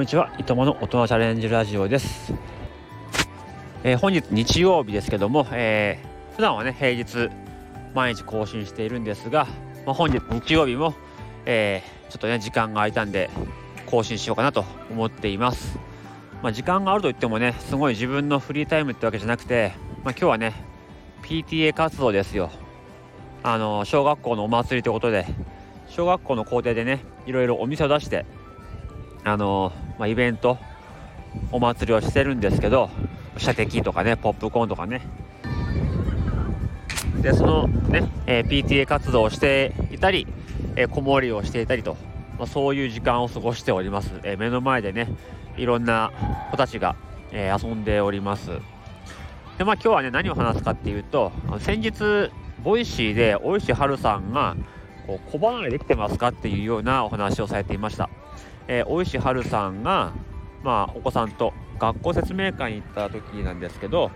んにちは、いともの大人チャレンジラジオです。えー、本日日曜日ですけども、えー、普段はね、平日毎日更新しているんですが、まあ、本日日曜日も、えー、ちょっとね、時間が空いたんで、更新しようかなと思っています。まあ、時間があるといってもね、すごい自分のフリータイムってわけじゃなくて、まあ、今日はね、PTA 活動ですよ。あの、小学校のお祭りということで、小学校の校庭でね、いろいろお店を出して、あのまあ、イベントお祭りをしてるんですけど射的とかねポップコーンとかね。でそのね、えー、PTA 活動をしていたり、えー、子守りをしていたりと、まあ、そういう時間を過ごしております、えー、目の前でねいろんな子たちが、え遊んでおります。でまあ今日はね何を話すかっていうと先日ボイシーで大石春さんがこう子離れできてますかっていうようなお話をされていました。えー、大石春さんが、まあ、お子さんと学校説明会に行った時なんですけど、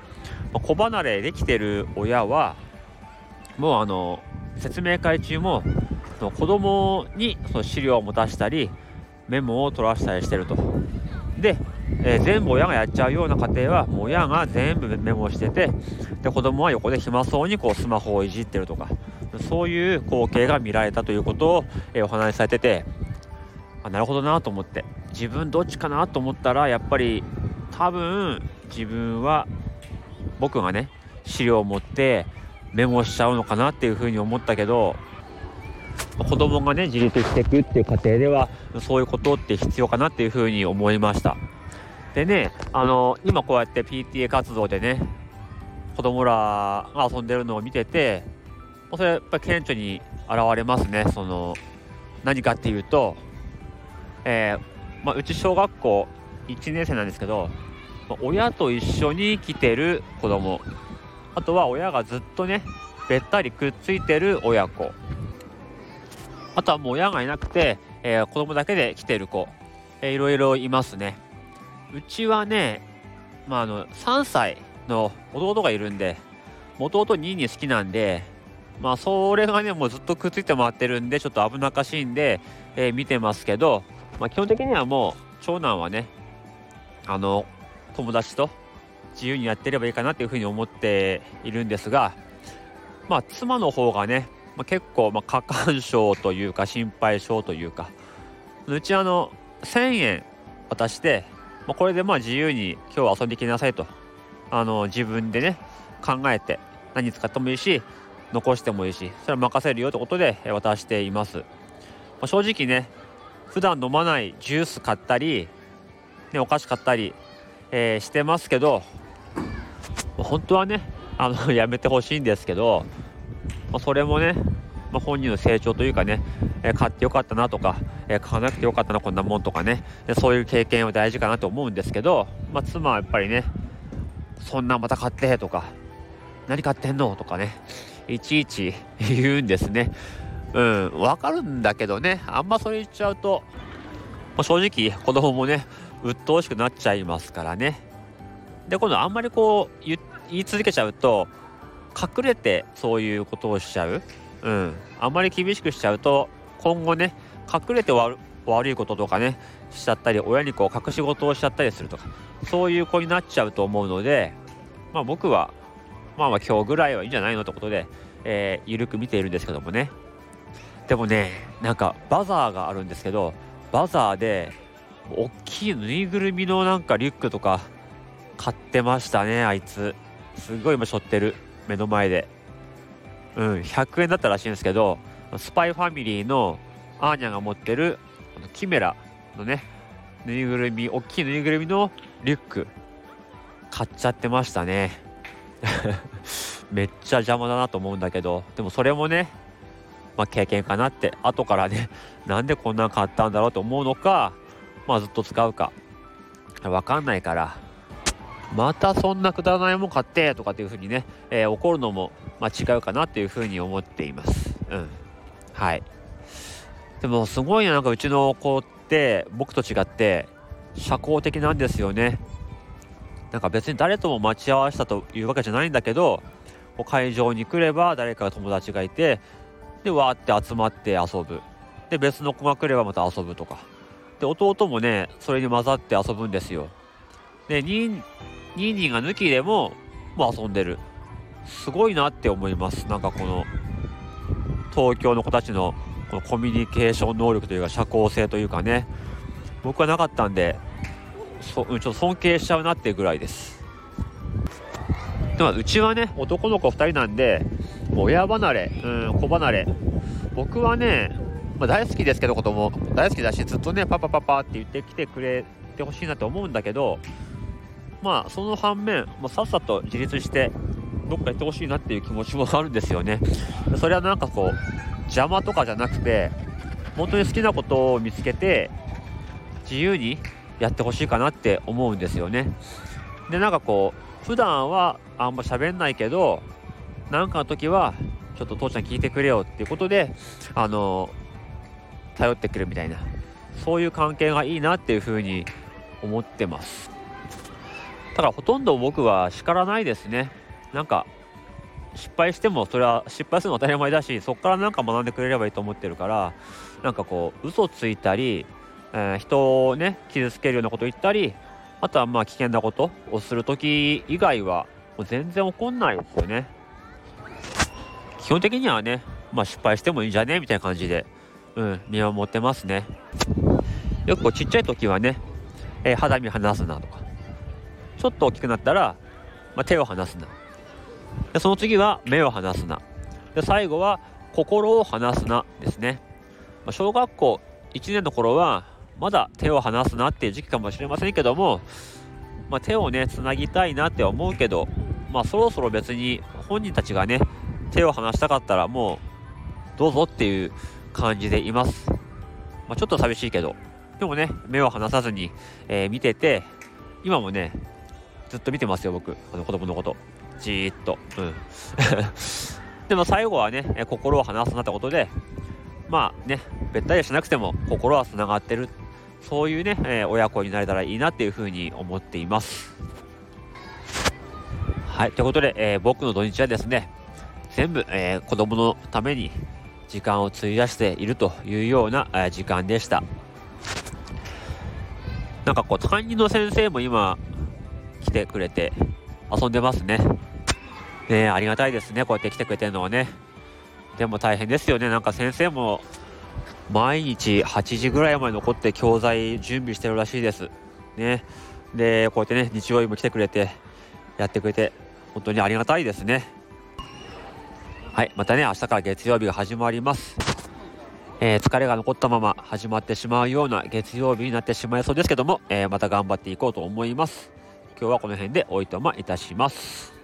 まあ、子離れできてる親はもうあの説明会中もその子供にその資料を持たしたりメモを取らせたりしてると。で、えー、全部親がやっちゃうような家庭はもう親が全部メモしててで子供は横で暇そうにこうスマホをいじってるとかそういう光景が見られたということを、え、お話しされててあなるほどなと思って。自分どっちかなと思ったらやっぱり多分自分は僕がね資料を持ってメモしちゃうのかなっていうふうに思ったけど子供がね自立していくっていう過程ではそういうことって必要かなっていうふうに思いました。でねあの今こうやって PTA 活動でね子供らが遊んでるのを見ててそれやっぱ顕著に現れますね。その何かっていうとえー、まあ、うち小学校1年生なんですけど、まあ、親と一緒に来てる子供。あとは親がずっとねべったりくっついてる親子。あとはもう親がいなくて、えー、子供だけで来てる子、えー、いろいろいますね。うちはね、まあ、あの3歳の弟がいるんで弟2に好きなんでまあそれがねもうずっとくっついて回ってるんでちょっと危なっかしいんで、えー、見てますけどまあ、基本的にはもう長男はねあの友達と自由にやってればいいかなっていうふうに思っているんですがまあ妻の方がね、まあ、結構ま過干渉というか心配性というかうちあの1,000円渡して、まあ、これでまあ自由に今日は遊んできなさいとあの自分でね考えて何使ってもいいし残してもいいしそれは任せるよってことで渡しています、まあ、正直ね普段飲まないジュース買ったり、ね、お菓子買ったり、えー、してますけど本当はねあの やめてほしいんですけど、まあ、それもね、まあ、本人の成長というかね、えー、買ってよかったなとか、えー、買わなくてよかったなこんなもんとかねそういう経験は大事かなと思うんですけど、まあ、妻はやっぱりねそんなまた買ってとか何買ってんの？とかねいちいち言うんですね。うん、わかるんだけどね、あんまそれ言っちゃうと、まあ、正直子供もね、鬱陶しくなっちゃいますからね。で、今度あんまりこう言い続けちゃうと、隠れてそういうことをしちゃう。うん。あんまり厳しくしちゃうと、今後ね、隠れて悪いこととかね、しちゃったり、親にこう隠し事をしちゃったりするとか、そういう子になっちゃうと思うので、まあ僕は、まあまあ今日ぐらいはいいんじゃないのってことで、えー、緩く見ているんですけどもね。でもねなんかバザーがあるんですけどバザーで大きいぬいぐるみのなんかリュックとか買ってましたねあいつ。すごい今背負ってる。目の前で。うん100円だったらしいんですけどスパイファミリーのアーニャが持ってるキメラのねぬいぐるみ大きいぬいぐるみのリュック買っちゃってましたね。めっちゃ邪魔だなと思うんだけどでもそれもねまあ、経験かなって後からね なんでこんなん買ったんだろうと思うのか、まあ、ずっと使うか。分かんないからまたそんなくだらないもん買ってとかっていうふうにね、えー、怒るのも、まあ、違うかなっていうふうに思っています。うん。はい。でもすごいなんかうちの子って僕と違って社交的なんですよね。なんか別に誰とも待ち合わせたというわけじゃないんだけど会場に来れば誰か友達がいてでわーって集まって遊ぶ。で別の子が来ればまた遊ぶとか。で弟もねそれに混ざって遊ぶんですよ。でニンニンニンが抜きでももう遊んでる。すごいなって思います。なんかこの東京の子たちのこのコミュニケーション能力というか社交性というかね。僕はなかったんでそちょっと尊敬しちゃうなっていうぐらいです。でもうちはね男の子2人なんで親離れ、うん、子離れ。僕はね、まあ、大好きですけど子供。大好きだしずっとねパパパパって言ってきてくれてほしいなと思うんだけどまあその反面もうさっさと自立してどっか行ってほしいなっていう気持ちもあるんですよね。それはなんかこう邪魔とかじゃなくて本当に好きなことを見つけて自由にやってほしいかなって思うんですよね。でなんかこう普段はあんま喋んないけど何かの時はちょっと父ちゃん聞いてくれよっていうことであの頼ってくるみたいなそういう関係がいいなっていうふうに思ってます。ただほとんど僕は叱らないですね。なんか失敗してもそれは失敗するのは当たり前だしそこから何か学んでくれればいいと思ってるからなんかこう嘘ついたり、えー、人をね傷つけるようなこと言ったりあとはまあ危険なことをする時以外はもう全然怒んないですよね。基本的にはねまあ失敗してもいいんじゃね？みたいな感じでうん見守ってますね。よくこうちっちゃい時はね、えー、肌身離すなとかちょっと大きくなったら、まあ、手を離すな。でその次は目を離すな。で最後は心を離すなですね、まあ、小学校1年の頃はまだ手を離すなっていう時期かもしれませんけども、まあ、手をねつなぎたいなって思うけど、まあ、そろそろ別に本人たちがね手を離したかったらもうどうぞっていう感じでいます、まあ、ちょっと寂しいけどでもね目を離さずに、えー、見てて今もねずっと見てますよ僕あの子供のことじーっと。うん。でも最後はね、心を離すなってことで、まあね、べったりしなくても心はつながってる。そういうね、えー、親子になれたらいいなっていうふうに思っています。はい、ということで、えー、僕の土日はですね、全部、えー、子供のために時間を費やしているというような、えー、時間でした。なんかこう、担任の先生も今来てくれて遊んでますね。ねありがたいですね。こうやって来てくれてるのはね。でも大変ですよね。なんか先生も毎日8時ぐらいまで残って教材準備してるらしいです。ね。でこうやってね日曜日も来てくれてやってくれて本当にありがたいですね。はいまたね明日から月曜日が始まります。えー、疲れが残ったまま始まってしまうような月曜日になってしまいそうですけども、えー、また頑張っていこうと思います。今日はこの辺でおいとまいたします。